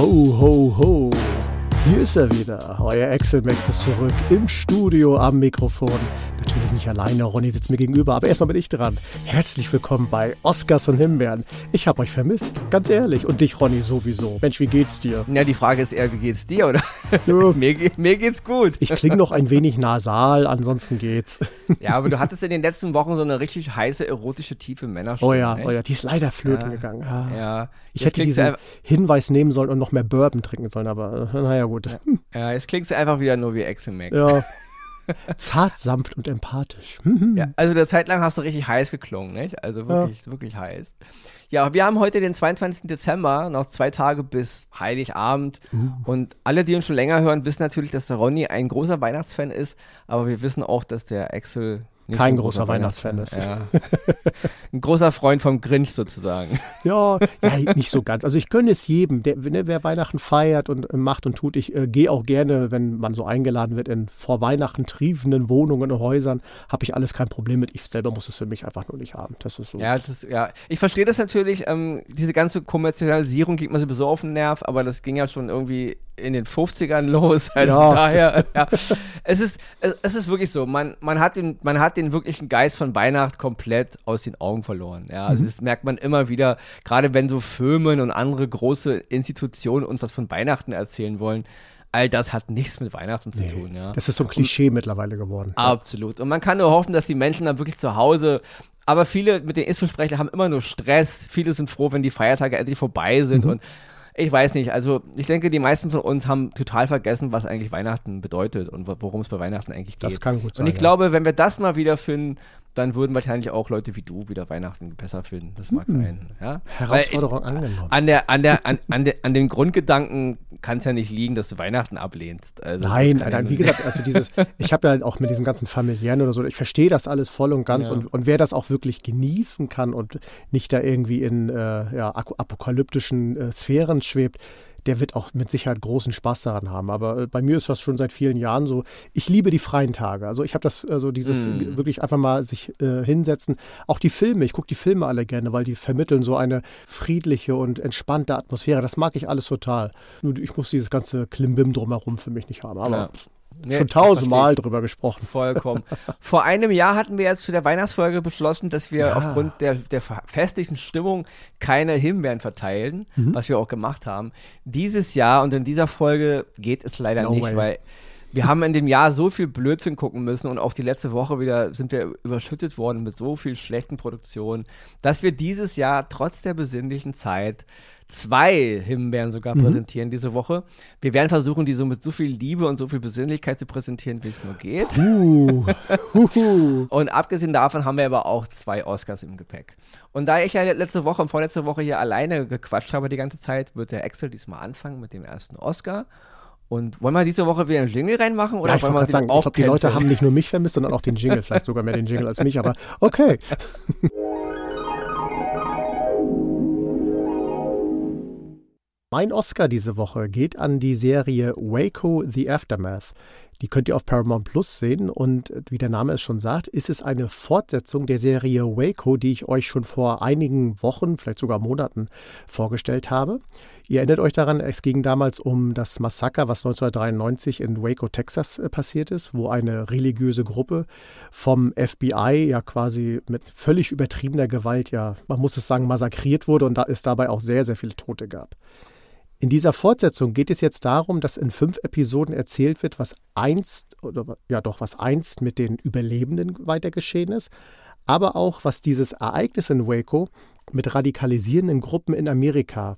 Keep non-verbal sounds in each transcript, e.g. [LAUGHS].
Ho, ho, ho. Ist er wieder. Euer Excel-Max ist zurück im Studio am Mikrofon. Natürlich nicht alleine, Ronny sitzt mir gegenüber, aber erstmal bin ich dran. Herzlich willkommen bei Oscars und Himbeeren. Ich habe euch vermisst, ganz ehrlich. Und dich, Ronny, sowieso. Mensch, wie geht's dir? Ja, die Frage ist eher, wie geht's dir, oder? Ja. [LAUGHS] mir, mir, geht's gut. Ich klinge noch ein wenig nasal, ansonsten geht's. Ja, aber du hattest in den letzten Wochen so eine richtig heiße, erotische, tiefe Männerstimme. Oh ja, oh ja, die ist leider flöten ja. gegangen. Ah. Ja. Ich hätte diesen Hinweis nehmen sollen und noch mehr Bourbon trinken sollen, aber naja, gut. Ja, ja jetzt klingt es einfach wieder nur wie Max. Ja. [LAUGHS] Zart, sanft und empathisch. ja, also eine Zeit lang hast du richtig heiß geklungen, nicht? Also wirklich, ja. wirklich heiß. Ja, wir haben heute den 22. Dezember, noch zwei Tage bis Heiligabend. Uh. Und alle, die uns schon länger hören, wissen natürlich, dass der Ronny ein großer Weihnachtsfan ist. Aber wir wissen auch, dass der Axel kein großer, großer Weihnachtsfan ist. Ja. [LAUGHS] Ein großer Freund vom Grinch sozusagen. [LAUGHS] Ja, ja, nicht so ganz. Also ich gönne es jedem, der, ne, wer Weihnachten feiert und äh, macht und tut. Ich äh, gehe auch gerne, wenn man so eingeladen wird, in vor Weihnachten triefenden Wohnungen und Häusern, habe ich alles kein Problem mit. Ich selber muss es für mich einfach nur nicht haben. Das ist so. Ja, das, ja. ich verstehe das natürlich. Ähm, diese ganze Kommerzialisierung geht mir sowieso auf den Nerv, aber das ging ja schon irgendwie in den 50ern los. [LAUGHS] Also ja. daher, ja. Es ist, es, es, ist wirklich so, man, man, hat den, man hat den wirklichen Geist von Weihnacht komplett aus den Augen verloren. Ja, also mhm. das merkt man immer wieder, gerade wenn so Firmen und andere große Institutionen uns was von Weihnachten erzählen wollen. All das hat nichts mit Weihnachten zu nee, tun. Ja. Das ist so ein Klischee und, mittlerweile geworden. Absolut. Und man kann nur hoffen, dass die Menschen dann wirklich zu Hause aber viele, mit so spreche, haben immer nur Stress. Viele sind froh, wenn die Feiertage endlich vorbei sind mhm. und ich weiß nicht, also ich denke, die meisten von uns haben total vergessen, was eigentlich Weihnachten bedeutet und worum es bei Weihnachten eigentlich geht. Das kann gut sein. Und ich ja. glaube, wenn wir das mal wieder finden, dann würden wahrscheinlich auch Leute wie du wieder Weihnachten besser finden. Das mag hm. sein. Ja? Herausforderung Weil, angenommen. An, der, an, der, an, an, der, an den Grundgedanken kann es ja nicht liegen, dass du Weihnachten ablehnst. Also nein, nein, nein, wie gesagt, also dieses, [LAUGHS] ich habe ja auch mit diesem ganzen familiären oder so, ich verstehe das alles voll und ganz ja. und, und wer das auch wirklich genießen kann und nicht da irgendwie in äh, ja, apokalyptischen äh, Sphären schwebt, der wird auch mit Sicherheit großen Spaß daran haben. Aber äh, bei mir ist das schon seit vielen Jahren so. Ich liebe die freien Tage. Also ich habe das, also dieses mm. wirklich einfach mal sich äh, hinsetzen. Auch die Filme, ich gucke die Filme alle gerne, weil die vermitteln so eine friedliche und entspannte Atmosphäre. Das mag ich alles total. Nur ich muss dieses ganze Klimbim drumherum für mich nicht haben. Aber ja. Nee, schon tausendmal drüber gesprochen. Vollkommen. Vor einem Jahr hatten wir jetzt zu der Weihnachtsfolge beschlossen, dass wir ja. aufgrund der, der festlichen Stimmung keine Himbeeren verteilen, mhm. was wir auch gemacht haben. Dieses Jahr und in dieser Folge geht es leider no nicht, way. weil wir haben in dem Jahr so viel Blödsinn gucken müssen und auch die letzte Woche wieder sind wir überschüttet worden mit so viel schlechten Produktionen, dass wir dieses Jahr trotz der besinnlichen Zeit zwei Himbeeren sogar mhm. präsentieren diese Woche. Wir werden versuchen, die so mit so viel Liebe und so viel Besinnlichkeit zu präsentieren, wie es nur geht. Uh. und abgesehen davon haben wir aber auch zwei Oscars im Gepäck. Und da ich ja letzte Woche und vorletzte Woche hier alleine gequatscht habe die ganze Zeit, wird der Excel diesmal anfangen mit dem ersten Oscar. Und wollen wir diese Woche wieder einen Jingle reinmachen? Oder ja, ich wollen wir sagen, ich glaube, die Leute haben nicht nur mich vermisst, sondern auch den Jingle, vielleicht sogar mehr den Jingle als mich, aber okay. [LAUGHS] Mein Oscar diese Woche geht an die Serie Waco The Aftermath. Die könnt ihr auf Paramount Plus sehen und wie der Name es schon sagt, ist es eine Fortsetzung der Serie Waco, die ich euch schon vor einigen Wochen, vielleicht sogar Monaten vorgestellt habe. Ihr erinnert euch daran, es ging damals um das Massaker, was 1993 in Waco, Texas äh, passiert ist, wo eine religiöse Gruppe vom FBI ja quasi mit völlig übertriebener Gewalt, ja, man muss es sagen, massakriert wurde und da es dabei auch sehr, sehr viele Tote gab. In dieser Fortsetzung geht es jetzt darum, dass in fünf Episoden erzählt wird, was einst oder ja doch was einst mit den Überlebenden weiter geschehen ist, aber auch was dieses Ereignis in Waco mit radikalisierenden Gruppen in Amerika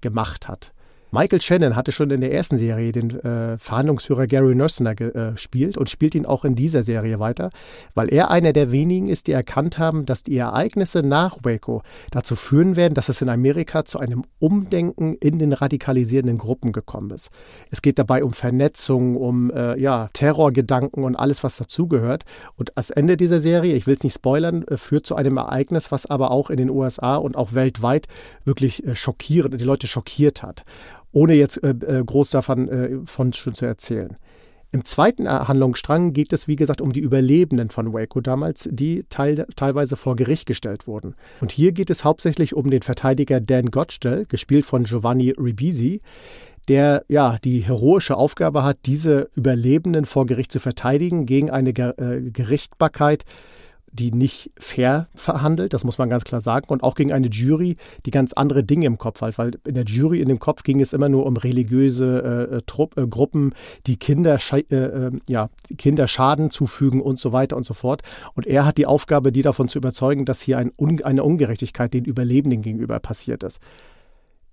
gemacht hat. Michael Shannon hatte schon in der ersten Serie den äh, Verhandlungsführer Gary Nursner gespielt äh, und spielt ihn auch in dieser Serie weiter, weil er einer der wenigen ist, die erkannt haben, dass die Ereignisse nach Waco dazu führen werden, dass es in Amerika zu einem Umdenken in den radikalisierenden Gruppen gekommen ist. Es geht dabei um Vernetzung, um äh, ja, Terrorgedanken und alles, was dazugehört. Und das Ende dieser Serie, ich will es nicht spoilern, äh, führt zu einem Ereignis, was aber auch in den USA und auch weltweit wirklich äh, schockierend, die Leute schockiert hat ohne jetzt äh, äh, groß davon äh, von schon zu erzählen. Im zweiten Handlungsstrang geht es, wie gesagt, um die Überlebenden von Waco damals, die teil, teilweise vor Gericht gestellt wurden. Und hier geht es hauptsächlich um den Verteidiger Dan Gottschall, gespielt von Giovanni Ribisi, der ja die heroische Aufgabe hat, diese Überlebenden vor Gericht zu verteidigen gegen eine äh, Gerichtbarkeit, die nicht fair verhandelt, das muss man ganz klar sagen, und auch gegen eine Jury, die ganz andere Dinge im Kopf hat, weil in der Jury in dem Kopf ging es immer nur um religiöse äh, Trupp, äh, Gruppen, die Kinder, äh, ähm, ja, Kinder Schaden zufügen und so weiter und so fort. Und er hat die Aufgabe, die davon zu überzeugen, dass hier ein, eine Ungerechtigkeit den Überlebenden gegenüber passiert ist.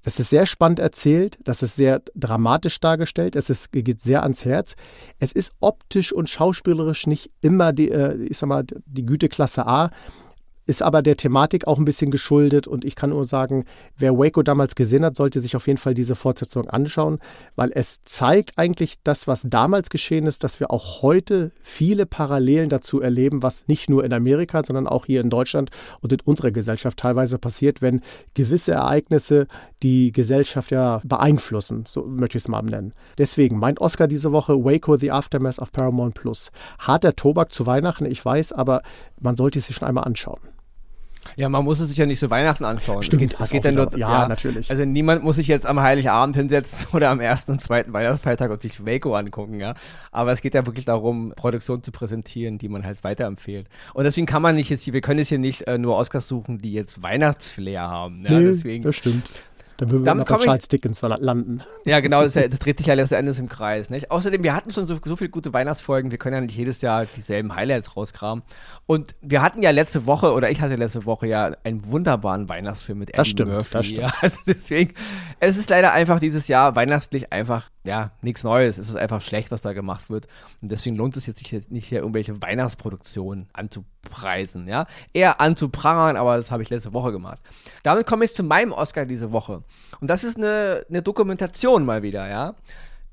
Das ist sehr spannend erzählt, das ist sehr dramatisch dargestellt, es ist, geht sehr ans Herz. Es ist optisch und schauspielerisch nicht immer die, äh, ich sag mal, die Güteklasse A, ist aber der Thematik auch ein bisschen geschuldet und ich kann nur sagen, wer Waco damals gesehen hat, sollte sich auf jeden Fall diese Fortsetzung anschauen, weil es zeigt eigentlich das, was damals geschehen ist, dass wir auch heute viele Parallelen dazu erleben, was nicht nur in Amerika, sondern auch hier in Deutschland und in unserer Gesellschaft teilweise passiert, wenn gewisse Ereignisse die Gesellschaft ja beeinflussen, so möchte ich es mal nennen. Deswegen mein Oscar diese Woche Waco The Aftermath of Paramount Plus. Harter Tobak zu Weihnachten, ich weiß, aber man sollte es sich schon einmal anschauen. Ja, man muss es sich ja nicht zu Weihnachten anschauen. Stimmt, es geht, es nur, ja, ja, natürlich. Also niemand muss sich jetzt am Heiligabend hinsetzen [LAUGHS] oder am ersten und zweiten Weihnachtsfeiertag und sich Waco angucken, ja. Aber es geht ja wirklich darum, Produktionen zu präsentieren, die man halt weiterempfiehlt. Und deswegen kann man nicht jetzt hier, wir können jetzt hier nicht äh, nur Oscars suchen, die jetzt Weihnachtsflair haben. Ja, nee, deswegen, das stimmt. Dann würden wir noch bei Charles Dickens landen. Ja, genau, das, das, dreht sich ja letzten Endes im Kreis. Nicht? Außerdem, wir hatten schon so, so viele gute Weihnachtsfolgen, wir können ja nicht jedes Jahr dieselben Highlights rauskramen. Und wir hatten ja letzte Woche, oder ich hatte letzte Woche ja einen wunderbaren Weihnachtsfilm mit Eddie das stimmt, Murphy. Das stimmt. Ja, [LAUGHS] also deswegen, es ist leider einfach dieses Jahr weihnachtlich einfach, ja, nichts Neues. Es ist einfach schlecht, was da gemacht wird. Und deswegen lohnt es jetzt sich nicht hier irgendwelche Weihnachtsproduktionen anzupreisen, ja. Eher anzuprangern, aber das habe ich letzte Woche gemacht. Damit komme ich zu meinem Oscar diese Woche. Und das ist eine, eine Dokumentation mal wieder, ja.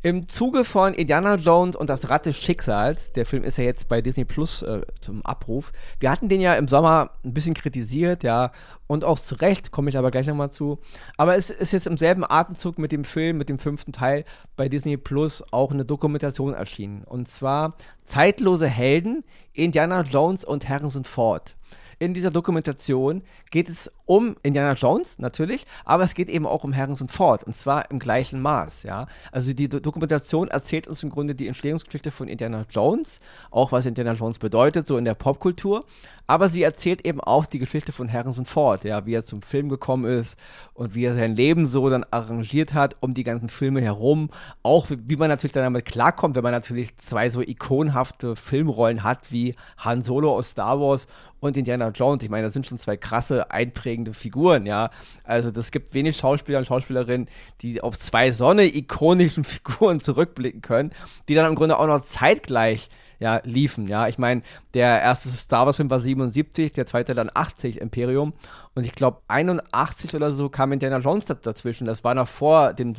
Im Zuge von Indiana Jones und das Rad des Schicksals, der Film ist ja jetzt bei Disney Plus äh, zum Abruf. Wir hatten den ja im Sommer ein bisschen kritisiert, ja, und auch zu Recht, komme ich aber gleich nochmal zu. Aber es ist jetzt im selben Atemzug mit dem Film, mit dem fünften Teil bei Disney Plus auch eine Dokumentation erschienen. Und zwar Zeitlose Helden, Indiana Jones und Harrison Ford in dieser Dokumentation geht es um Indiana Jones natürlich, aber es geht eben auch um Harrison Ford und zwar im gleichen Maß. Ja? Also die Dokumentation erzählt uns im Grunde die Entstehungsgeschichte von Indiana Jones, auch was Indiana Jones bedeutet, so in der Popkultur, aber sie erzählt eben auch die Geschichte von Harrison Ford, ja, wie er zum Film gekommen ist und wie er sein Leben so dann arrangiert hat um die ganzen Filme herum, auch wie, wie man natürlich dann damit klarkommt, wenn man natürlich zwei so ikonhafte Filmrollen hat wie Han Solo aus Star Wars und Indiana Jones. Ich meine, das sind schon zwei krasse, einprägende Figuren, ja. Also das gibt wenig Schauspieler und Schauspielerinnen, die auf zwei so eine ikonischen [LAUGHS] Figuren zurückblicken können, die dann im Grunde auch noch zeitgleich ja, liefen, ja. Ich meine, der erste Star Wars-Film war 77, der zweite dann 80, Imperium. Und ich glaube, 81 oder so kam Indiana Jones dazwischen. Das war noch vor dem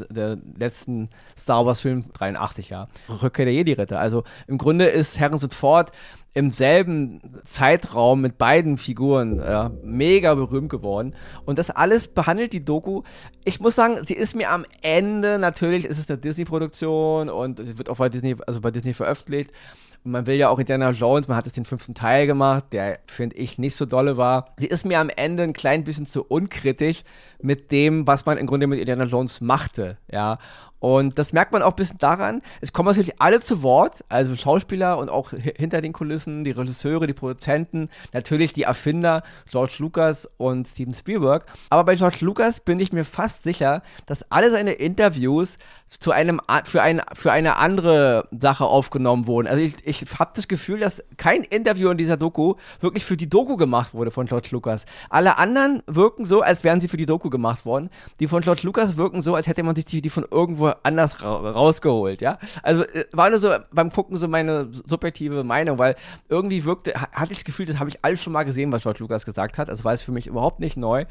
letzten Star Wars-Film, 83, ja. Rückkehr der Jedi-Ritter. Also im Grunde ist Harrison Ford im selben Zeitraum mit beiden Figuren äh, mega berühmt geworden. Und das alles behandelt die Doku. Ich muss sagen, sie ist mir am Ende, natürlich ist es eine Disney-Produktion und wird auch bei Disney, also bei Disney veröffentlicht. Und man will ja auch Indiana Jones, man hat jetzt den fünften Teil gemacht, der, finde ich, nicht so dolle war. Sie ist mir am Ende ein klein bisschen zu unkritisch mit dem, was man im Grunde mit Indiana Jones machte, ja. Und das merkt man auch ein bisschen daran, es kommen natürlich alle zu Wort, also Schauspieler und auch hinter den Kulissen, die Regisseure, die Produzenten, natürlich die Erfinder, George Lucas und Steven Spielberg. Aber bei George Lucas bin ich mir fast sicher, dass alle seine Interviews zu einem, für, ein, für eine andere Sache aufgenommen wurden. Also ich, ich habe das Gefühl, dass kein Interview in dieser Doku wirklich für die Doku gemacht wurde von George Lucas. Alle anderen wirken so, als wären sie für die Doku gemacht worden. Die von George Lucas wirken so, als hätte man sich die, die von irgendwo anders ra rausgeholt, ja. Also äh, war nur so beim Gucken so meine subjektive Meinung, weil irgendwie wirkte, hatte ich das Gefühl, das habe ich alles schon mal gesehen, was George Lucas gesagt hat. Also war es für mich überhaupt nicht neu.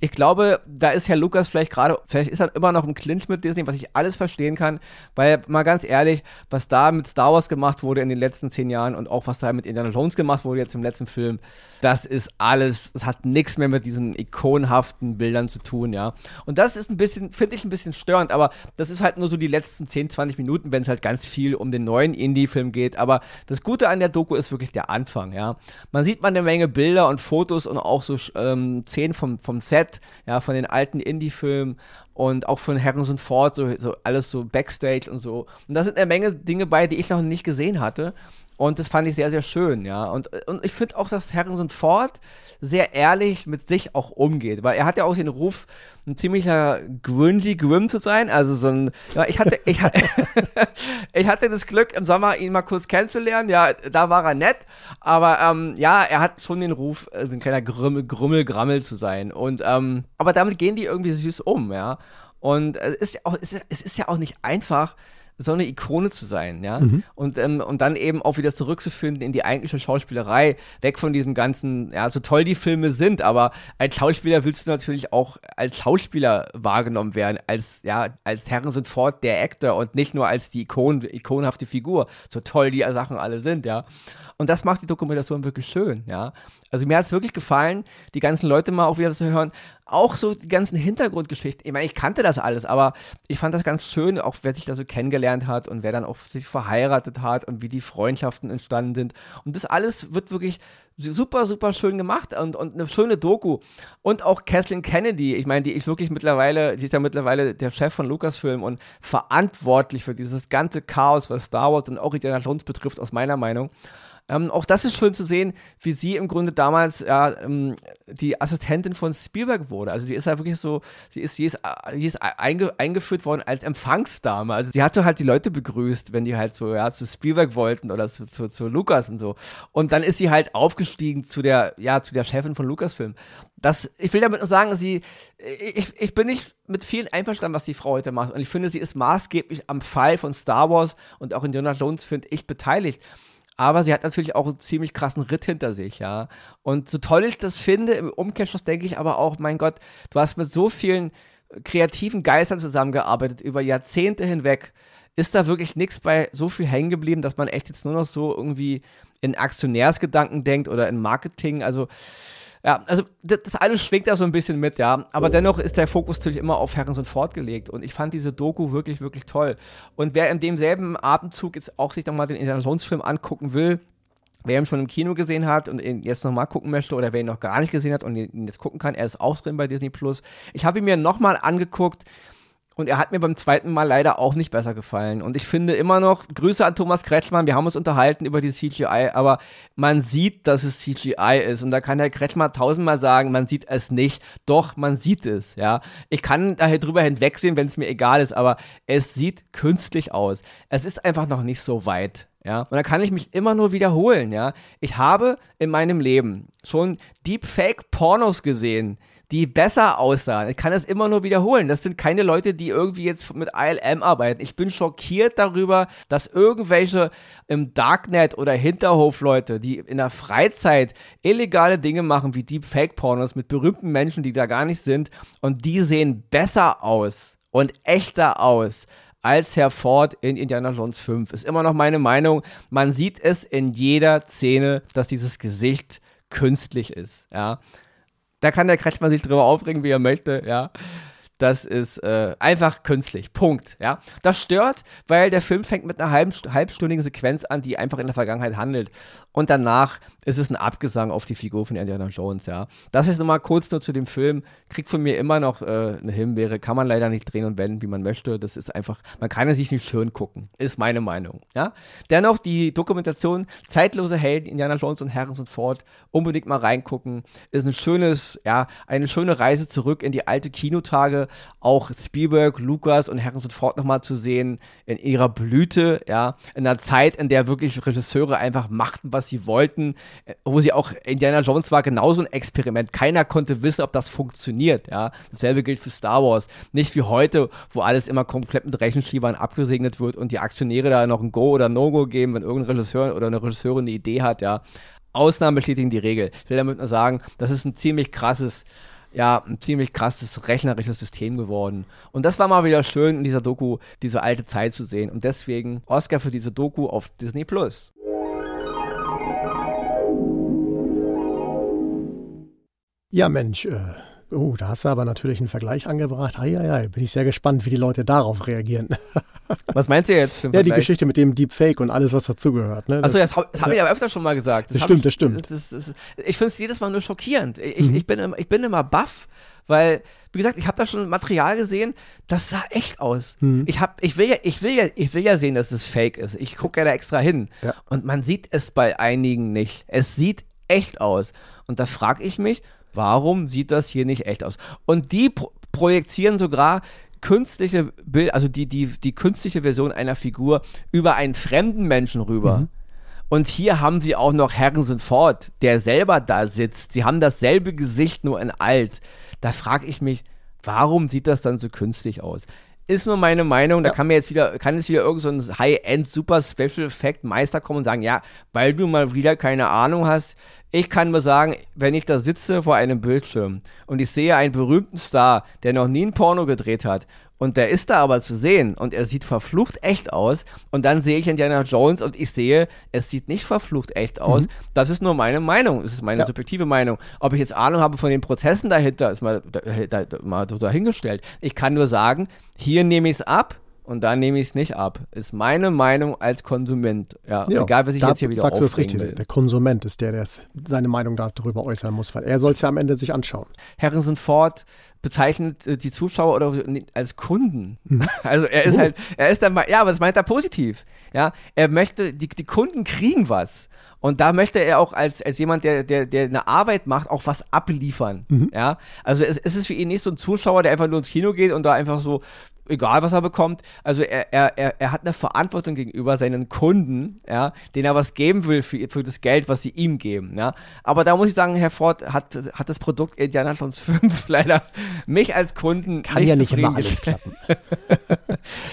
Ich glaube, da ist Herr Lukas vielleicht gerade, vielleicht ist er immer noch im Clinch mit Disney, was ich alles verstehen kann, weil mal ganz ehrlich, was da mit Star Wars gemacht wurde in den letzten zehn Jahren und auch was da mit Indiana Jones gemacht wurde jetzt im letzten Film, das ist alles, es hat nichts mehr mit diesen ikonhaften Bildern zu tun, ja. Und das ist ein bisschen, finde ich ein bisschen störend, aber das ist halt nur so die letzten 10, 20 Minuten, wenn es halt ganz viel um den neuen Indie-Film geht. Aber das Gute an der Doku ist wirklich der Anfang, ja. Man sieht mal eine Menge Bilder und Fotos und auch so ähm, Szenen vom, vom Set, ja, von den alten Indie-Filmen und auch von Harrison Ford, so, so alles so Backstage und so. Und da sind eine Menge Dinge bei, die ich noch nicht gesehen hatte. Und das fand ich sehr, sehr schön, ja. Und, und ich finde auch, dass Harrison Ford sehr ehrlich mit sich auch umgeht, weil er hat ja auch den Ruf, ein ziemlicher grungy Grim zu sein. Also so ein, ja, ich hatte, ich [LAUGHS] ich hatte das Glück, im Sommer ihn mal kurz kennenzulernen. Ja, da war er nett, aber ähm, ja, er hat schon den Ruf, äh, ein kleiner Grümmel, Grummel, Grammel zu sein. Und ähm, aber damit gehen die irgendwie süß um, ja. Und äh, ist ja auch, es ist ja auch nicht einfach, so eine Ikone zu sein, ja. Mhm. Und, ähm, und dann eben auch wieder zurückzufinden in die eigentliche Schauspielerei, weg von diesem ganzen, ja, so toll die Filme sind, aber als Schauspieler willst du natürlich auch als Schauspieler wahrgenommen werden, als, ja, als Harrison Ford der Actor und nicht nur als die Ikon, ikonhafte Figur, so toll die Sachen alle sind, ja. Und das macht die Dokumentation wirklich schön, ja. Also mir hat es wirklich gefallen, die ganzen Leute mal auch wieder zu hören. Auch so die ganzen Hintergrundgeschichten. Ich meine, ich kannte das alles, aber ich fand das ganz schön, auch wer sich da so kennengelernt hat und wer dann auch sich verheiratet hat und wie die Freundschaften entstanden sind. Und das alles wird wirklich super, super schön gemacht und, und eine schöne Doku. Und auch Kathleen Kennedy, ich meine, die ist wirklich mittlerweile, die ist ja mittlerweile der Chef von Lucasfilm und verantwortlich für dieses ganze Chaos, was Star Wars und auch Indiana Jones betrifft, aus meiner Meinung. Ähm, auch das ist schön zu sehen, wie sie im Grunde damals ja, ähm, die Assistentin von Spielberg wurde. Also die ist halt wirklich so, sie ist, sie ist, sie ist einge, eingeführt worden als Empfangsdame. Also sie hatte halt die Leute begrüßt, wenn die halt so ja, zu Spielberg wollten oder zu, zu, zu Lukas und so. Und dann ist sie halt aufgestiegen zu der, ja, zu der Chefin von Lucasfilm. Das, ich will damit nur sagen, sie, ich, ich bin nicht mit vielen einverstanden, was die Frau heute macht. Und ich finde, sie ist maßgeblich am Fall von Star Wars und auch in Jonah Jones, finde ich, beteiligt. Aber sie hat natürlich auch einen ziemlich krassen Ritt hinter sich, ja. Und so toll ich das finde, im Umkehrschluss denke ich aber auch, mein Gott, du hast mit so vielen kreativen Geistern zusammengearbeitet über Jahrzehnte hinweg. Ist da wirklich nichts bei so viel hängen geblieben, dass man echt jetzt nur noch so irgendwie in Aktionärsgedanken denkt oder in Marketing? Also, ja, also das, das, alles schwingt da so ein bisschen mit, ja. Aber dennoch ist der Fokus natürlich immer auf Harrison Ford gelegt. Und ich fand diese Doku wirklich, wirklich toll. Und wer in demselben Atemzug jetzt auch sich nochmal den Indiana angucken will, wer ihn schon im Kino gesehen hat und ihn jetzt nochmal gucken möchte oder wer ihn noch gar nicht gesehen hat und ihn jetzt gucken kann, er ist auch drin bei Disney Plus. Ich habe ihn mir nochmal angeguckt. Und er hat mir beim zweiten Mal leider auch nicht besser gefallen. Und ich finde immer noch, Grüße an Thomas Kretschmann, wir haben uns unterhalten über die CGI, aber man sieht, dass es CGI ist. Und da kann Herr Kretschmann tausendmal sagen, man sieht es nicht. Doch, man sieht es, ja. Ich kann daher drüber hinwegsehen, wenn es mir egal ist, aber es sieht künstlich aus. Es ist einfach noch nicht so weit. Ja, und da kann ich mich immer nur wiederholen, ja. Ich habe in meinem Leben schon Deepfake-Pornos gesehen, die besser aussahen. Ich kann das immer nur wiederholen. Das sind keine Leute, die irgendwie jetzt mit ILM arbeiten. Ich bin schockiert darüber, dass irgendwelche im Darknet oder Hinterhofleute, die in der Freizeit illegale Dinge machen wie Deepfake-Pornos mit berühmten Menschen, die da gar nicht sind, und die sehen besser aus und echter aus als Herr Ford in Indiana Jones 5. Ist immer noch meine Meinung. Man sieht es in jeder Szene, dass dieses Gesicht künstlich ist. Ja. Da kann der Kretschmann sich drüber aufregen, wie er möchte, ja. Das ist äh, einfach künstlich. Punkt. Ja. Das stört, weil der Film fängt mit einer halb, halbstündigen Sequenz an, die einfach in der Vergangenheit handelt. Und danach ist es ein Abgesang auf die Figur von Indiana Jones, ja. Das ist nochmal kurz nur zu dem Film. Kriegt von mir immer noch äh, eine Himbeere. Kann man leider nicht drehen und wenden, wie man möchte. Das ist einfach, man kann es sich nicht schön gucken. Ist meine Meinung, ja. Dennoch die Dokumentation Zeitlose Helden, Indiana Jones und Harrison Ford, unbedingt mal reingucken. Ist ein schönes, ja, eine schöne Reise zurück in die alte Kinotage. Auch Spielberg, Lucas und Harrison Ford nochmal zu sehen in ihrer Blüte, ja. In einer Zeit, in der wirklich Regisseure einfach machten, was sie wollten wo sie auch, Indiana Jones war genauso ein Experiment. Keiner konnte wissen, ob das funktioniert, ja. Dasselbe gilt für Star Wars. Nicht wie heute, wo alles immer komplett mit Rechenschiebern abgesegnet wird und die Aktionäre da noch ein Go oder No-Go geben, wenn irgendein Regisseur oder eine Regisseurin eine Idee hat, ja. Ausnahmen bestätigen die Regel. Ich will damit nur sagen, das ist ein ziemlich krasses, ja, ein ziemlich krasses rechnerisches System geworden. Und das war mal wieder schön in dieser Doku, diese alte Zeit zu sehen. Und deswegen Oscar für diese Doku auf Disney Plus. Ja, Mensch, äh, oh, da hast du aber natürlich einen Vergleich angebracht. Eieiei, bin ich sehr gespannt, wie die Leute darauf reagieren. [LAUGHS] Was meinst du jetzt? Ja, die Geschichte mit dem Deepfake und alles, was dazugehört. Ne? Achso, das, das habe ich aber öfter schon mal gesagt. Das, das stimmt, ich, das stimmt. Ich finde es jedes Mal nur schockierend. Ich, mhm. ich, bin, ich bin immer baff, weil, wie gesagt, ich habe da schon Material gesehen, das sah echt aus. Mhm. Ich, hab, ich, will ja, ich, will ja, ich will ja sehen, dass es fake ist. Ich gucke ja da extra hin. Ja. Und man sieht es bei einigen nicht. Es sieht echt aus. Und da frage ich mich, warum sieht das hier nicht echt aus? Und die pro projizieren sogar künstliche Bild, also die, die, die künstliche Version einer Figur über einen fremden Menschen rüber. Mhm. Und hier haben sie auch noch Harrison Ford, der selber da sitzt. Sie haben dasselbe Gesicht, nur in alt. Da frage ich mich, warum sieht das dann so künstlich aus? Ist nur meine Meinung, da ja. kann mir jetzt wieder, kann jetzt wieder irgend so High-End Super Special Effect Meister kommen und sagen, ja, weil du mal wieder keine Ahnung hast, ich kann nur sagen, wenn ich da sitze vor einem Bildschirm und ich sehe einen berühmten Star, der noch nie ein Porno gedreht hat und der ist da aber zu sehen und er sieht verflucht echt aus und dann sehe ich Indiana Jones und ich sehe, es sieht nicht verflucht echt aus. Mhm. Das ist nur meine Meinung, das ist meine ja. subjektive Meinung. Ob ich jetzt Ahnung habe von den Prozessen dahinter, ist mal, da, da, mal dahingestellt. Ich kann nur sagen, hier nehme ich es ab und dann nehme ich es nicht ab. Ist meine Meinung als Konsument. Ja, ja egal, was ich jetzt hier wieder sagst du das richtig. Will. Der Konsument ist der, der seine Meinung darüber äußern muss, weil er soll es ja am Ende sich anschauen. Harrison Ford bezeichnet äh, die Zuschauer oder als Kunden. Mhm. [LAUGHS] Also er ist uh. halt, er ist dann mal, ja, was meint er positiv? Ja, er möchte, die, die Kunden kriegen was. Und da möchte er auch als, als jemand, der, der, der eine Arbeit macht, auch was abliefern. Mhm. Ja, also es, es ist für ihn nicht so ein Zuschauer, der einfach nur ins Kino geht und da einfach so egal was er bekommt. Also er, er, er, hat eine Verantwortung gegenüber seinen Kunden, ja, denen er was geben will für, für das Geld, was sie ihm geben. Ja. Aber da muss ich sagen, Herr Ford hat, hat das Produkt Indiana Jones 5 [LAUGHS] leider mich als Kunden Kann nicht ja nicht immer alles klappen. ja,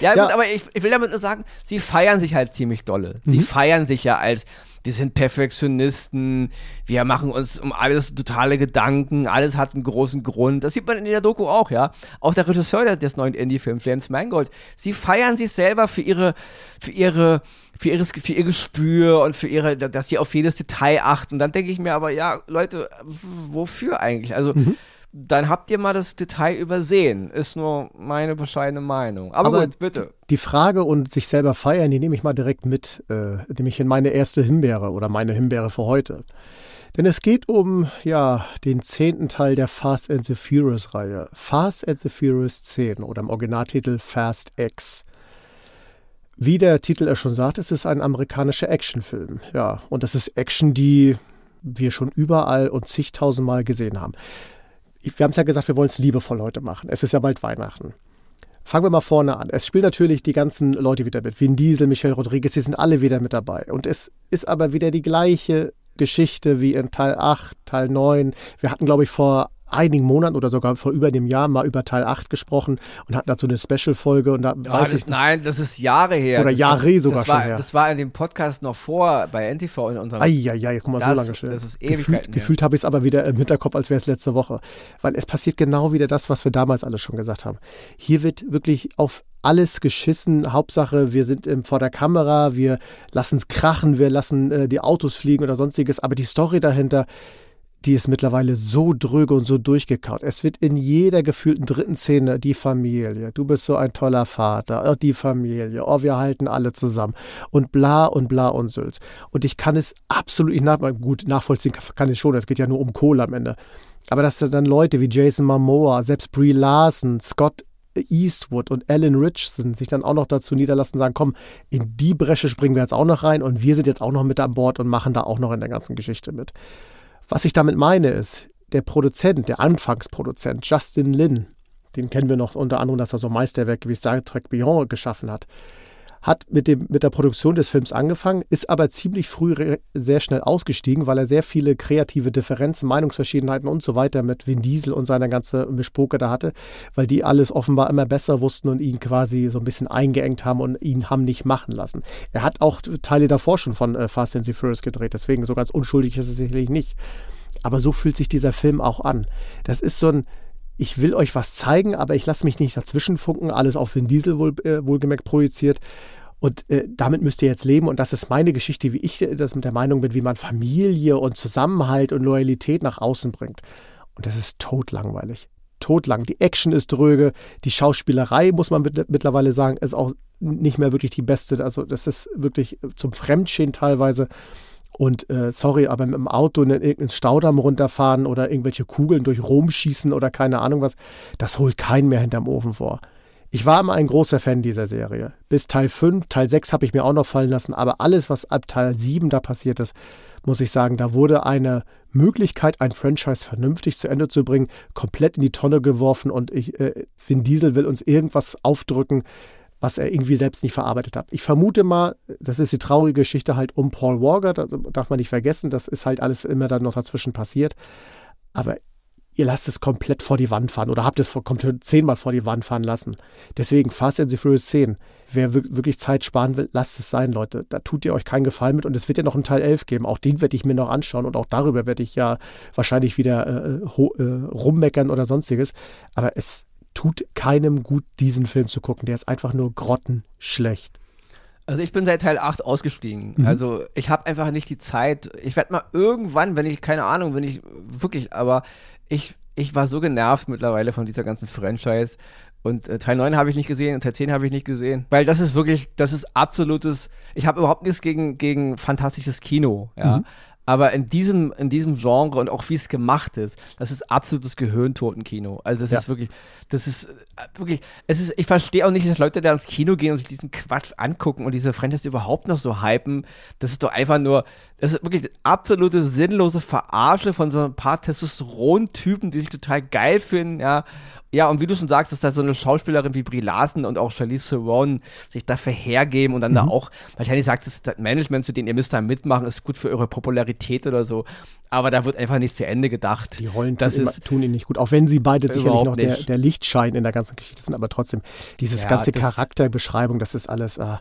[LAUGHS] ja. Gut, aber ich, ich will damit nur sagen, sie feiern sich halt ziemlich dolle. Sie mhm. feiern sich ja als wir sind Perfektionisten, wir machen uns um alles totale Gedanken, alles hat einen großen Grund. Das sieht man in der Doku auch, ja. Auch der Regisseur des neuen Indie-Films, James Mangold, sie feiern sich selber für ihre, für ihre, für, ihres, für ihr Gespür und für ihre, dass sie auf jedes Detail achten. Und dann denke ich mir aber, ja, Leute, wofür eigentlich? Also, mhm dann habt ihr mal das Detail übersehen. Ist nur meine bescheidene Meinung. Aber, Aber gut, bitte. Die Frage und sich selber feiern, die nehme ich mal direkt mit, äh, nämlich in meine erste Himbeere oder meine Himbeere für heute. Denn es geht um ja, den zehnten Teil der Fast and the Furious Reihe. Fast and the Furious 10 oder im Originaltitel Fast X. Wie der Titel es schon sagt, es ist ein amerikanischer Actionfilm. Ja, und das ist Action, die wir schon überall und zigtausendmal gesehen haben wir haben es ja gesagt, wir wollen es liebevoll heute machen. Es ist ja bald Weihnachten. Fangen wir mal vorne an. Es spielen natürlich die ganzen Leute wieder mit. Vin Diesel, Michelle Rodriguez, die sind alle wieder mit dabei. Und es ist aber wieder die gleiche Geschichte wie in Teil 8, Teil 9. Wir hatten, glaube ich, vor einigen Monaten oder sogar vor über dem Jahr mal über Teil 8 gesprochen und hatten dazu eine Special-Folge. und da ja, weiß das, ich, Nein, das ist Jahre her. Oder das Jahre war, sogar das war, schon her. Das war in dem Podcast noch vor bei NTV in unserem. Eieiei, guck mal, das, so lange schon. Das ist Ewigkeiten Gefühlt, gefühlt habe ich es aber wieder im Hinterkopf, als wäre es letzte Woche. Weil es passiert genau wieder das, was wir damals alle schon gesagt haben. Hier wird wirklich auf alles geschissen. Hauptsache, wir sind ähm, vor der Kamera, wir lassen es krachen, wir lassen äh, die Autos fliegen oder sonstiges. Aber die Story dahinter, die ist mittlerweile so dröge und so durchgekaut. Es wird in jeder gefühlten dritten Szene die Familie. Du bist so ein toller Vater. Oh, die Familie. Oh, wir halten alle zusammen. Und bla und bla und Sülz. Und ich kann es absolut nicht nach gut nachvollziehen, kann ich schon. Es geht ja nur um Kohle am Ende. Aber dass dann Leute wie Jason Momoa, selbst Brie Larson, Scott Eastwood und Alan Richardson sich dann auch noch dazu niederlassen und sagen, komm, in die Bresche springen wir jetzt auch noch rein und wir sind jetzt auch noch mit an Bord und machen da auch noch in der ganzen Geschichte mit. Was ich damit meine ist, der Produzent, der Anfangsproduzent, Justin Lin, den kennen wir noch unter anderem, dass er so Meisterwerke wie Star Trek Beyond geschaffen hat, hat mit, dem, mit der Produktion des Films angefangen, ist aber ziemlich früh sehr schnell ausgestiegen, weil er sehr viele kreative Differenzen, Meinungsverschiedenheiten und so weiter mit Vin Diesel und seiner ganzen Mischpoke da hatte, weil die alles offenbar immer besser wussten und ihn quasi so ein bisschen eingeengt haben und ihn haben nicht machen lassen. Er hat auch Teile davor schon von äh, Fast and the Furious gedreht, deswegen so ganz unschuldig ist es sicherlich nicht. Aber so fühlt sich dieser Film auch an. Das ist so ein, ich will euch was zeigen, aber ich lasse mich nicht dazwischen funken, alles auf Vin Diesel wohl, äh, wohlgemerkt projiziert. Und äh, damit müsst ihr jetzt leben. Und das ist meine Geschichte, wie ich das mit der Meinung bin, wie man Familie und Zusammenhalt und Loyalität nach außen bringt. Und das ist totlangweilig. Totlang. Die Action ist dröge, die Schauspielerei, muss man mit, mittlerweile sagen, ist auch nicht mehr wirklich die beste. Also, das ist wirklich zum Fremdschäden teilweise. Und äh, sorry, aber mit dem Auto in irgendeinen Staudamm runterfahren oder irgendwelche Kugeln durch Rom schießen oder keine Ahnung was, das holt keinen mehr hinterm Ofen vor. Ich war immer ein großer Fan dieser Serie. Bis Teil 5, Teil 6 habe ich mir auch noch fallen lassen, aber alles, was ab Teil 7 da passiert ist, muss ich sagen, da wurde eine Möglichkeit, ein Franchise vernünftig zu Ende zu bringen, komplett in die Tonne geworfen und ich, äh, Diesel will uns irgendwas aufdrücken, was er irgendwie selbst nicht verarbeitet hat. Ich vermute mal, das ist die traurige Geschichte halt um Paul Walker, das darf man nicht vergessen, das ist halt alles immer dann noch dazwischen passiert. Aber ihr lasst es komplett vor die Wand fahren oder habt es komplett zehnmal vor die Wand fahren lassen. Deswegen Fast and the Furious 10. Wer wirklich Zeit sparen will, lasst es sein, Leute. Da tut ihr euch keinen Gefallen mit und es wird ja noch einen Teil 11 geben. Auch den werde ich mir noch anschauen und auch darüber werde ich ja wahrscheinlich wieder äh, äh, rummeckern oder sonstiges. Aber es tut keinem gut, diesen Film zu gucken. Der ist einfach nur grottenschlecht. Also ich bin seit Teil 8 ausgestiegen. Mhm. Also ich habe einfach nicht die Zeit. Ich werde mal irgendwann, wenn ich, keine Ahnung, wenn ich wirklich, aber ich, ich war so genervt mittlerweile von dieser ganzen Franchise. Und äh, Teil 9 habe ich nicht gesehen und Teil 10 habe ich nicht gesehen. Weil das ist wirklich, das ist absolutes, ich habe überhaupt nichts gegen, gegen fantastisches Kino, ja. Mhm. Aber in diesem, in diesem Genre und auch wie es gemacht ist, das ist absolutes Gehirntotenkino. Also das ja. ist wirklich, das ist äh, wirklich, es ist, ich verstehe auch nicht, dass Leute da ins Kino gehen und sich diesen Quatsch angucken und diese Franchise überhaupt noch so hypen. Das ist doch einfach nur, das ist wirklich absolute sinnlose Verarsche von so ein paar Testosteron-Typen, die sich total geil finden, ja. Ja, und wie du schon sagst, dass da so eine Schauspielerin wie Brie Larson und auch Charlize Theron sich dafür hergeben und dann mhm. da auch, wahrscheinlich sagt das Management zu denen, ihr müsst da mitmachen, ist gut für eure Popularität oder so aber da wird einfach nicht zu Ende gedacht. Die Rollen das tun, ist, tun ihnen nicht gut, auch wenn sie beide sicherlich noch der, der, Lichtschein in der ganzen Geschichte sind, aber trotzdem, dieses ja, ganze Charakterbeschreibung, das ist alles. Äh, ja,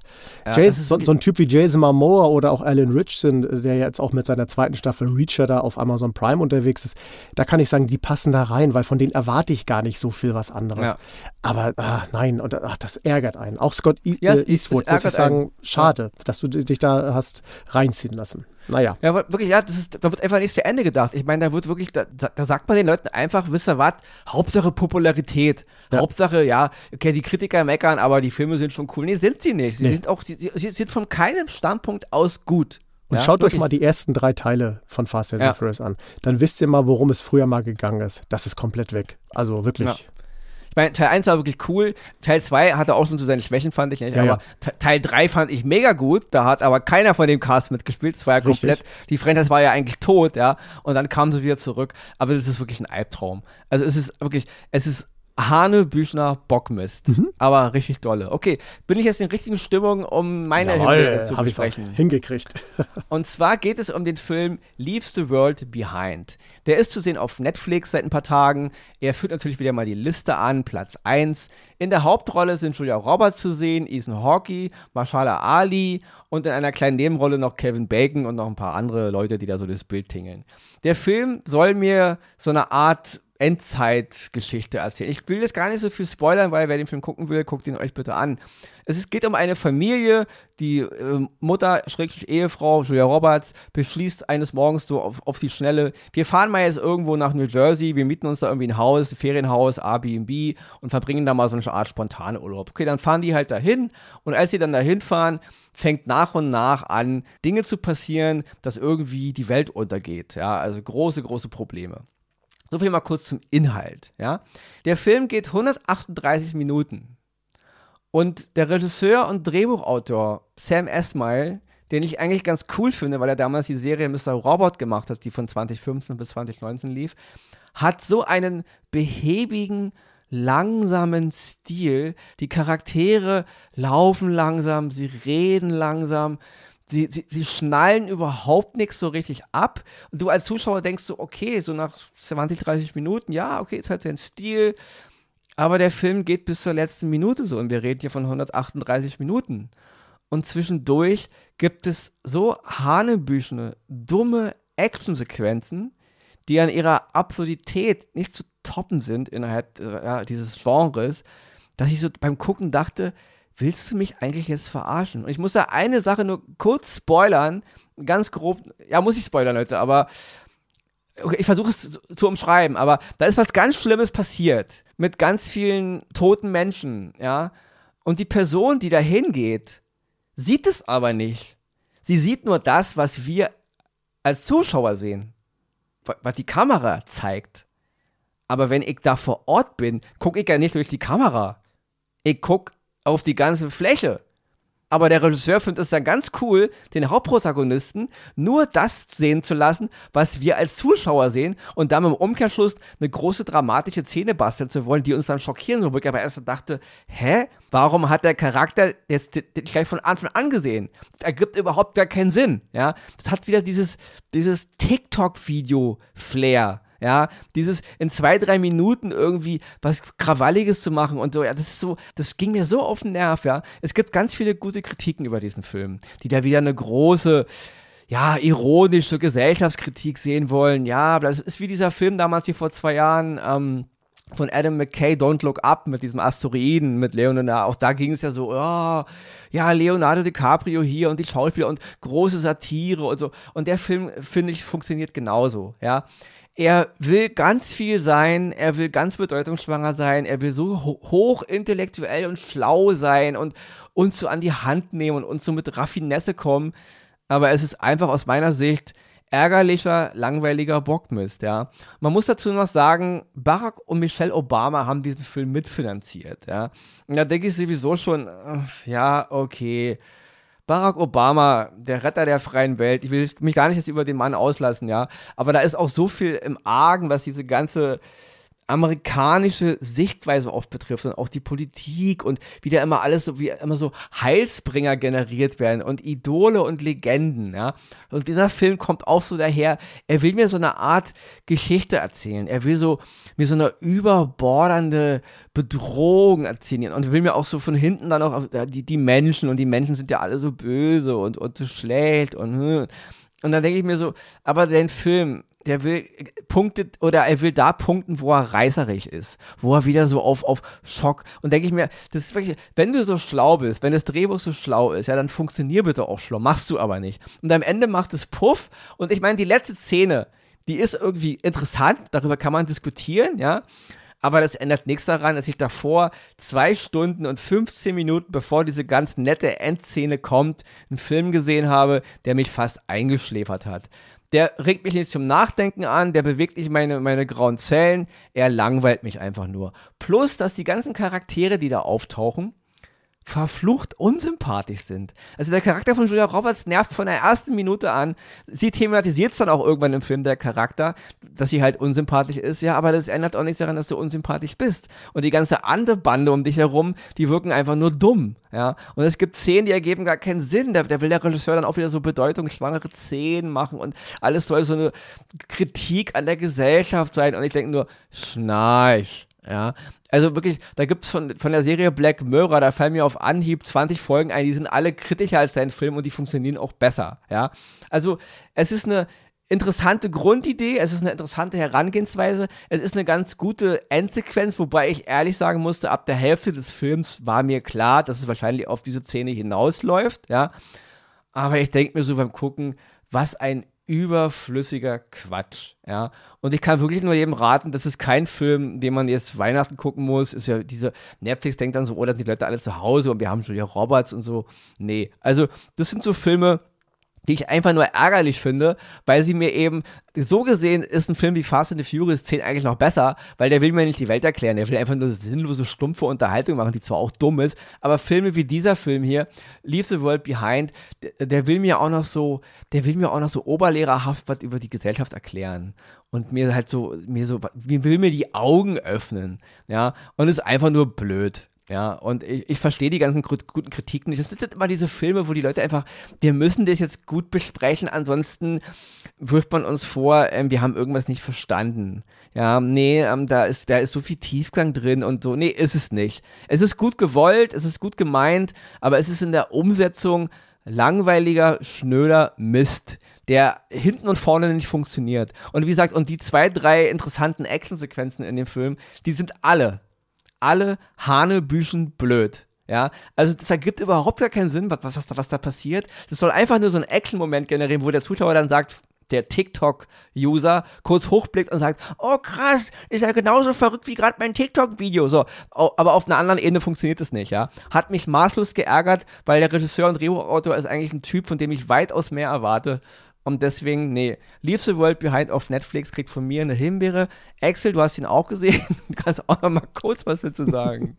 Jason, so, so, ein Typ wie Jason Momoa oder auch Alan Richardson, der jetzt auch mit seiner zweiten Staffel Reacher da auf Amazon Prime unterwegs ist, da kann ich sagen, die passen da rein, weil von denen erwarte ich gar nicht so viel was anderes. Ja. Aber ach, nein, und ach, das ärgert einen. Auch Scott e ja, Eastwood, muss ich sagen, einen. schade, dass du dich da hast reinziehen lassen. Naja. Ja, wirklich, ja, das ist, da wird einfach nicht zu Ende gedacht. Ich meine, da wird wirklich, da, da sagt man den Leuten einfach, wisst ihr was, Hauptsache Popularität. Ja. Hauptsache, ja, okay, die Kritiker meckern, aber die Filme sind schon cool. Nee, sind sie nicht. Sie nee. sind auch, sie, sie sind von keinem Standpunkt aus gut. Und ja, schaut wirklich. euch mal die ersten drei Teile von Fast and ja. Furious an. Dann wisst ihr mal, worum es früher mal gegangen ist. Das ist komplett weg. Also wirklich. Ich meine, Teil 1 war wirklich cool. Teil 2 hatte auch so seine Schwächen, fand ich. Ja, aber ja. Teil 3 fand ich mega gut. Da hat aber keiner von dem Cast mitgespielt. Es war ja komplett, die Franchise war ja eigentlich tot, ja. Und dann kamen sie wieder zurück. Aber das ist wirklich ein Albtraum. Also es ist wirklich, es ist Hane Büchner Bockmist. Mhm. Aber richtig dolle. Okay, bin ich jetzt in der richtigen Stimmung, um meine Jawohl, zu besprechen? hingekriegt. [LAUGHS] Und zwar geht es um den Film Leaves the World Behind. Der ist zu sehen auf Netflix seit ein paar Tagen. Er führt natürlich wieder mal die Liste an, Platz 1. In der Hauptrolle sind Julia Roberts zu sehen, Ethan Hawkey, Marshala Ali und in einer kleinen Nebenrolle noch Kevin Bacon und noch ein paar andere Leute, die da so das Bild tingeln. Der Film soll mir so eine Art Endzeitgeschichte erzählen. Ich will jetzt gar nicht so viel spoilern, weil wer den Film gucken will, guckt ihn euch bitte an. Es geht um eine Familie, die äh, Mutter, Schrägstrich Ehefrau, Julia Roberts, beschließt eines Morgens so auf, auf die Schnelle, wir fahren mal jetzt irgendwo nach New Jersey, wir mieten uns da irgendwie ein Haus, ein Ferienhaus, Airbnb und verbringen da mal so eine Art spontane Urlaub. Okay, dann fahren die halt dahin und als sie dann dahin fahren, fängt nach und nach an, Dinge zu passieren, dass irgendwie die Welt untergeht. Ja, also große, große Probleme. So viel mal kurz zum Inhalt. Ja? Der Film geht 138 Minuten. Und der Regisseur und Drehbuchautor Sam Esmail, den ich eigentlich ganz cool finde, weil er damals die Serie Mr. Robot gemacht hat, die von 2015 bis 2019 lief, hat so einen behäbigen, langsamen Stil. Die Charaktere laufen langsam, sie reden langsam, sie, sie, sie schnallen überhaupt nichts so richtig ab. Und du als Zuschauer denkst so, okay, so nach 20, 30 Minuten, ja, okay, ist halt sein Stil. Aber der Film geht bis zur letzten Minute so und wir reden hier von 138 Minuten. Und zwischendurch gibt es so hanebüchene, dumme Actionsequenzen, die an ihrer Absurdität nicht zu toppen sind innerhalb äh, dieses Genres, dass ich so beim Gucken dachte, willst du mich eigentlich jetzt verarschen? Und ich muss da eine Sache nur kurz spoilern, ganz grob, ja, muss ich spoilern, Leute, aber okay, ich versuche es zu, zu, umschreiben, aber da ist was ganz Schlimmes passiert mit ganz vielen toten Menschen, ja. Und die Person, die da hingeht, sieht es aber nicht. Sie sieht nur das, was wir als Zuschauer sehen, was die Kamera zeigt. Aber wenn ich da vor Ort bin, gucke ich ja nicht durch die Kamera. Ich gucke auf die ganze Fläche. Aber der Regisseur findet es dann ganz cool, den Hauptprotagonisten nur das sehen zu lassen, was wir als Zuschauer sehen und dann im Umkehrschluss eine große dramatische Szene basteln zu wollen, die uns dann schockieren wo ich aber erst dachte, hä? Warum hat der Charakter jetzt gleich von Anfang an gesehen? Das ergibt überhaupt gar keinen Sinn, ja? Das hat wieder dieses, dieses TikTok-Video-Flair, ja, dieses in zwei, drei Minuten irgendwie was Krawalliges zu machen und so, ja, das ist so, das ging mir so auf den Nerv, ja. Es gibt ganz viele gute Kritiken über diesen Film, die da wieder eine große, ja, ironische Gesellschaftskritik sehen wollen. Ja, das ist wie dieser Film damals hier vor zwei Jahren, ähm, von Adam McKay, Don't Look Up, mit diesem Asteroiden, mit Leonardo. Auch da ging es ja so, oh, ja, Leonardo DiCaprio hier und die Schauspieler und große Satire und so. Und der Film, finde ich, funktioniert genauso, ja er will ganz viel sein, er will ganz bedeutungsschwanger sein, er will so ho hoch intellektuell und schlau sein und uns so an die Hand nehmen und uns so mit Raffinesse kommen. Aber es ist einfach aus meiner Sicht ärgerlicher, langweiliger Bockmist, ja. Man muss dazu noch sagen, Barack und Michelle Obama haben diesen Film mitfinanziert, ja. Und da denke ich sowieso schon, ja, okay, Barack Obama, der Retter der freien Welt. Ich will mich gar nicht jetzt über den Mann auslassen, ja. Aber da ist auch so viel im Argen, was diese ganze amerikanische Sichtweise oft betrifft und auch die Politik und wie da immer alles so, wie immer so Heilsbringer generiert werden und Idole und Legenden, ja. Und dieser Film kommt auch so daher, er will mir so eine Art Geschichte erzählen. Er will so, mir so eine überbordernde Bedrohung erzählen und will mir auch so von hinten dann auch die, die Menschen und die Menschen sind ja alle so böse und, und so schlecht und, hm. und dann denke ich mir so, aber den Film, der will punktet oder er will da punkten, wo er reißerig ist, wo er wieder so auf, auf Schock und denke ich mir, das ist wirklich, wenn du so schlau bist, wenn das Drehbuch so schlau ist, ja, dann funktionier bitte auch schlau, machst du aber nicht. Und am Ende macht es Puff und ich meine, die letzte Szene, die ist irgendwie interessant, darüber kann man diskutieren, ja, aber das ändert nichts daran, dass ich davor zwei Stunden und 15 Minuten, bevor diese ganz nette Endszene kommt, einen Film gesehen habe, der mich fast eingeschläfert hat der regt mich nicht zum Nachdenken an, der bewegt nicht meine, meine grauen Zellen, er langweilt mich einfach nur. Plus, dass die ganzen Charaktere, die da auftauchen, verflucht unsympathisch sind. Also der Charakter von Julia Roberts nervt von der ersten Minute an. Sie thematisiert es dann auch irgendwann im Film, der Charakter, dass sie halt unsympathisch ist, ja, aber das ändert auch nichts daran, dass du unsympathisch bist. Und die ganze andere Bande um dich herum, die wirken einfach nur dumm, ja. Und es gibt Szenen, die ergeben gar keinen Sinn. Da, da will der Regisseur dann auch wieder so bedeutungsschwangere Szenen machen und alles soll so eine Kritik an der Gesellschaft sein. Und ich denke nur, schnarch, ja. Also wirklich, da gibt es von, von der Serie Black Mirror, da fallen mir auf Anhieb 20 Folgen ein, die sind alle kritischer als dein Film und die funktionieren auch besser, ja. Also es ist eine interessante Grundidee, es ist eine interessante Herangehensweise, es ist eine ganz gute Endsequenz, wobei ich ehrlich sagen musste, ab der Hälfte des Films war mir klar, dass es wahrscheinlich auf diese Szene hinausläuft, ja. Aber ich denke mir so beim Gucken, was ein überflüssiger Quatsch, ja. Und ich kann wirklich nur jedem raten, das ist kein Film, den man jetzt Weihnachten gucken muss. Ist ja diese Netflix denkt dann so, oh, da sind die Leute alle zu Hause und wir haben schon ja Roberts und so. Nee, also das sind so Filme, die ich einfach nur ärgerlich finde, weil sie mir eben, so gesehen ist ein Film wie Fast and the Furious 10 eigentlich noch besser, weil der will mir nicht die Welt erklären, der will einfach nur sinnlose, stumpfe Unterhaltung machen, die zwar auch dumm ist, aber Filme wie dieser Film hier, Leave the World Behind, der, der will mir auch noch so, der will mir auch noch so oberlehrerhaft was über die Gesellschaft erklären und mir halt so, mir so, will mir die Augen öffnen, ja, und ist einfach nur blöd. Ja, und ich, ich verstehe die ganzen guten Kritiken nicht. Das sind immer diese Filme, wo die Leute einfach, wir müssen das jetzt gut besprechen, ansonsten wirft man uns vor, ähm, wir haben irgendwas nicht verstanden. Ja, nee, ähm, da, ist, da ist so viel Tiefgang drin und so. Nee, ist es nicht. Es ist gut gewollt, es ist gut gemeint, aber es ist in der Umsetzung langweiliger, schnöder Mist der hinten und vorne nicht funktioniert. Und wie gesagt, und die zwei, drei interessanten Actionsequenzen in dem Film, die sind alle alle Hanebüchen blöd. Ja, also das ergibt überhaupt gar keinen Sinn, was, was, was da passiert. Das soll einfach nur so einen Action-Moment generieren, wo der Zuschauer dann sagt, der TikTok-User kurz hochblickt und sagt, oh krass, ist ja genauso verrückt wie gerade mein TikTok-Video. So, aber auf einer anderen Ebene funktioniert es nicht, ja. Hat mich maßlos geärgert, weil der Regisseur und Drehbuchautor ist eigentlich ein Typ, von dem ich weitaus mehr erwarte. Und deswegen, nee, Leave the World Behind auf Netflix kriegt von mir eine Himbeere. Axel, du hast ihn auch gesehen. [LAUGHS] Du kannst auch noch mal kurz was dazu sagen.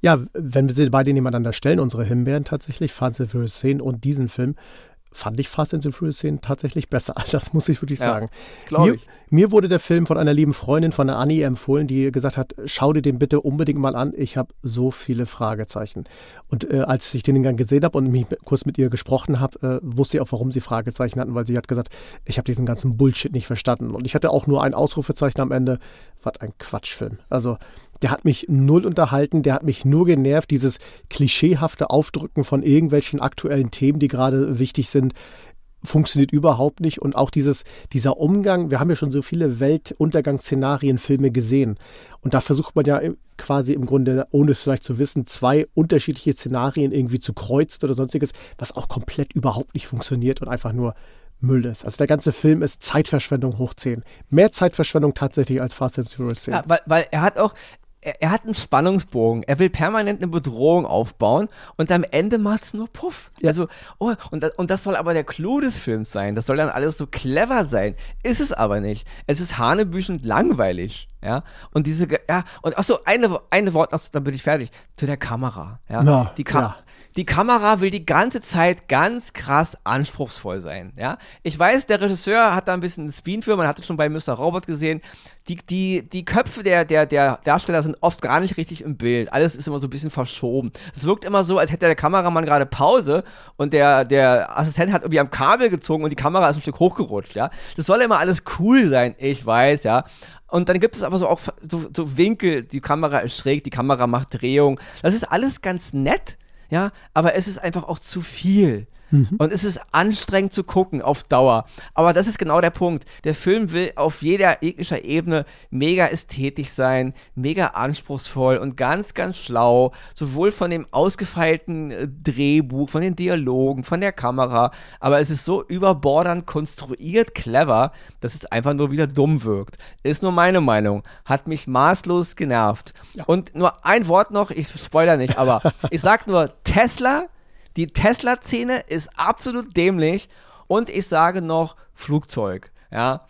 Ja, wenn wir sie beide nebeneinander stellen, unsere Himbeeren tatsächlich, and Furious 10 und diesen Film, fand ich Fast and the Furious 10 tatsächlich besser. [LAUGHS] Das muss ich wirklich sagen. Ja, mir, ich. mir wurde der Film von einer lieben Freundin, von der Annie empfohlen, die gesagt hat, schau dir den bitte unbedingt mal an. Ich habe so viele Fragezeichen. Und äh, als ich den dann gesehen habe und mich kurz mit ihr gesprochen habe, äh, wusste ich auch, warum sie Fragezeichen hatten, weil sie hat gesagt, ich habe diesen ganzen Bullshit nicht verstanden. Und ich hatte auch nur ein Ausrufezeichen am Ende. Was ein Quatschfilm. Also der hat mich null unterhalten, der hat mich nur genervt, dieses klischeehafte Aufdrücken von irgendwelchen aktuellen Themen, die gerade wichtig sind, funktioniert überhaupt nicht. Und auch dieses, dieser Umgang, wir haben ja schon so viele Weltuntergangsszenarienfilme gesehen. Und da versucht man ja quasi im Grunde, ohne es vielleicht zu wissen, zwei unterschiedliche Szenarien irgendwie zu kreuzen oder sonstiges, was auch komplett überhaupt nicht funktioniert und einfach nur Müll ist. Also der ganze Film ist Zeitverschwendung hoch 10. Mehr Zeitverschwendung tatsächlich als Fast and Furious 10. Ja, weil, weil er hat auch, er, er, hat einen Spannungsbogen. Er will permanent eine Bedrohung aufbauen und am Ende macht es nur Puff. Ja. Also, oh, und, das, und das soll aber der Clou des Films sein. Das soll dann alles so clever sein. Ist es aber nicht. Es ist hanebüchend langweilig. Ja, und diese, ja, und ach so, eine, eine Wort noch, dann bin ich fertig. Zu der Kamera. Ja, ja die, Ka ja die Kamera will die ganze Zeit ganz krass anspruchsvoll sein. Ja? Ich weiß, der Regisseur hat da ein bisschen Spin für, man hat es schon bei Mr. Robot gesehen. Die, die, die Köpfe der, der, der Darsteller sind oft gar nicht richtig im Bild. Alles ist immer so ein bisschen verschoben. Es wirkt immer so, als hätte der Kameramann gerade Pause und der, der Assistent hat irgendwie am Kabel gezogen und die Kamera ist ein Stück hochgerutscht. Ja? Das soll immer alles cool sein, ich weiß, ja. Und dann gibt es aber so auch so, so Winkel, die Kamera ist schräg, die Kamera macht Drehung. Das ist alles ganz nett ja, aber es ist einfach auch zu viel. Mhm. Und es ist anstrengend zu gucken auf Dauer. Aber das ist genau der Punkt. Der Film will auf jeder jeglicher Ebene mega ästhetisch sein, mega anspruchsvoll und ganz, ganz schlau. Sowohl von dem ausgefeilten äh, Drehbuch, von den Dialogen, von der Kamera. Aber es ist so überbordernd konstruiert clever, dass es einfach nur wieder dumm wirkt. Ist nur meine Meinung. Hat mich maßlos genervt. Ja. Und nur ein Wort noch, ich spoiler nicht, aber [LAUGHS] ich sag nur Tesla die Tesla-Szene ist absolut dämlich und ich sage noch Flugzeug. Ja,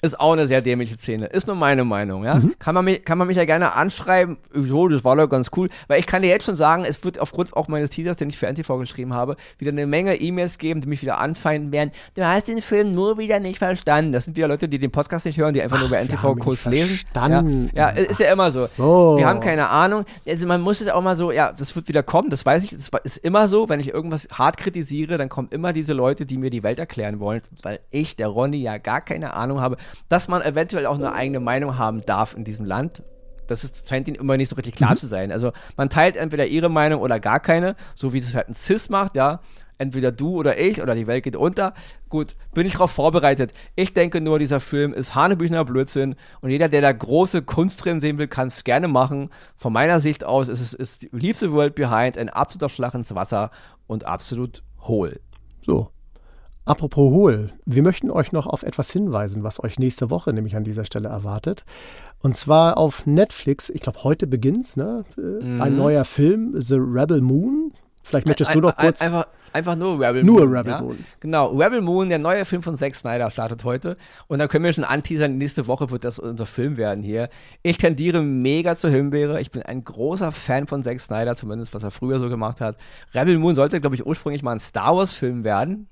ist auch eine sehr dämliche Szene. Ist nur meine Meinung, ja. Mhm. Kann, man mich, kann man mich ja gerne anschreiben, so, das war doch ganz cool. Weil ich kann dir jetzt schon sagen, es wird aufgrund auch meines Teasers, den ich für NTV geschrieben habe, wieder eine Menge E-Mails geben, die mich wieder anfeinden werden. Du hast den Film nur wieder nicht verstanden. Das sind wieder Leute, die den Podcast nicht hören, die einfach Ach, nur bei NTV kurz lesen. Verstanden. Ja, ja ist ja immer so. so. Wir haben keine Ahnung. Also man muss es auch mal so, ja, das wird wieder kommen, das weiß ich. Das ist immer so, wenn ich irgendwas hart kritisiere, dann kommen immer diese Leute, die mir die Welt erklären wollen, weil ich, der Ronny, ja gar keine Ahnung habe, dass man eventuell auch eine eigene Meinung haben darf in diesem Land. Das ist, scheint ihnen immer nicht so richtig klar mhm. zu sein. Also man teilt entweder ihre Meinung oder gar keine, so wie es halt ein Cis macht, ja. Entweder du oder ich oder die Welt geht unter. Gut, bin ich darauf vorbereitet. Ich denke nur, dieser Film ist Hanebüchner Blödsinn und jeder, der da große Kunst drin sehen will, kann es gerne machen. Von meiner Sicht aus ist es ist Leave the World Behind ein absoluter Schlag ins Wasser und absolut hohl. So, Apropos Hohl, wir möchten euch noch auf etwas hinweisen, was euch nächste Woche nämlich an dieser Stelle erwartet. Und zwar auf Netflix, ich glaube, heute beginnt ne? Mhm. ein neuer Film, The Rebel Moon. Vielleicht möchtest du noch kurz. Einfach, einfach nur Rebel nur Moon. Nur Rebel ja? Moon. Genau, Rebel Moon, der neue Film von Zack Snyder, startet heute. Und da können wir schon anteasern, nächste Woche wird das unser Film werden hier. Ich tendiere mega zur Himbeere. Ich bin ein großer Fan von Zack Snyder, zumindest was er früher so gemacht hat. Rebel Moon sollte, glaube ich, ursprünglich mal ein Star Wars-Film werden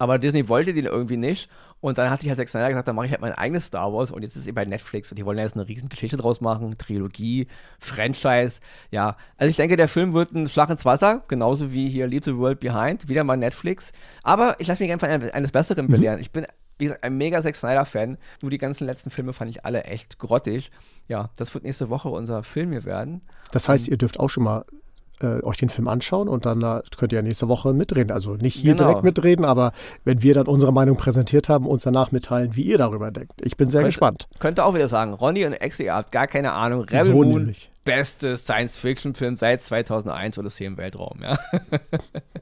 aber Disney wollte den irgendwie nicht. Und dann hat sich halt Zack Snyder gesagt, dann mache ich halt mein eigenes Star Wars und jetzt ist es eben bei Netflix und die wollen ja jetzt eine riesen Geschichte draus machen, Trilogie, Franchise, ja. Also ich denke, der Film wird ein Schlag ins Wasser, genauso wie hier Leave the World Behind, wieder mal Netflix. Aber ich lasse mich einfach eines Besseren mhm. belehren. Ich bin, wie gesagt, ein mega Zack Snyder-Fan, nur die ganzen letzten Filme fand ich alle echt grottig. Ja, das wird nächste Woche unser Film hier werden. Das heißt, ihr dürft auch schon mal äh, euch den Film anschauen und dann äh, könnt ihr ja nächste Woche mitreden. Also nicht hier genau. direkt mitreden, aber wenn wir dann unsere Meinung präsentiert haben, uns danach mitteilen, wie ihr darüber denkt. Ich bin sehr Könnt, gespannt. Könnte auch wieder sagen, Ronny und Exi, ihr habt gar keine Ahnung. Rebel so Moon, nämlich. beste Science-Fiction-Film seit 2001 oder im Weltraum. Ja.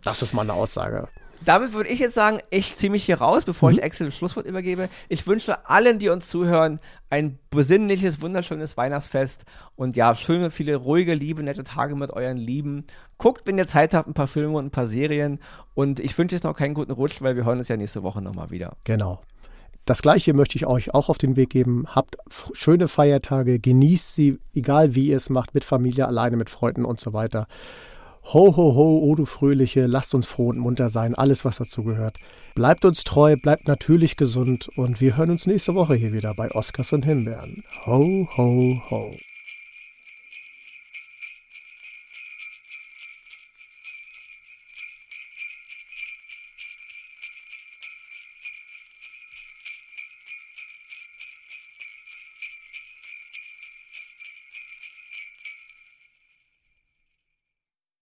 das ist mal eine Aussage. Damit würde ich jetzt sagen, ich ziehe mich hier raus, bevor mhm. ich Axel das Schlusswort übergebe. Ich wünsche allen, die uns zuhören, ein besinnliches, wunderschönes Weihnachtsfest und ja, schöne, viele ruhige, liebe, nette Tage mit euren Lieben. Guckt, wenn ihr Zeit habt, ein paar Filme und ein paar Serien und ich wünsche jetzt noch keinen guten Rutsch, weil wir hören uns ja nächste Woche nochmal wieder. Genau. Das gleiche möchte ich euch auch auf den Weg geben. Habt schöne Feiertage, genießt sie, egal wie ihr es macht, mit Familie, alleine, mit Freunden und so weiter. Ho, ho, ho, o du Fröhliche, lasst uns froh und munter sein, alles, was dazu gehört. Bleibt uns treu, bleibt natürlich gesund und wir hören uns nächste Woche hier wieder bei Oscars und Himbeeren. Ho, ho, ho.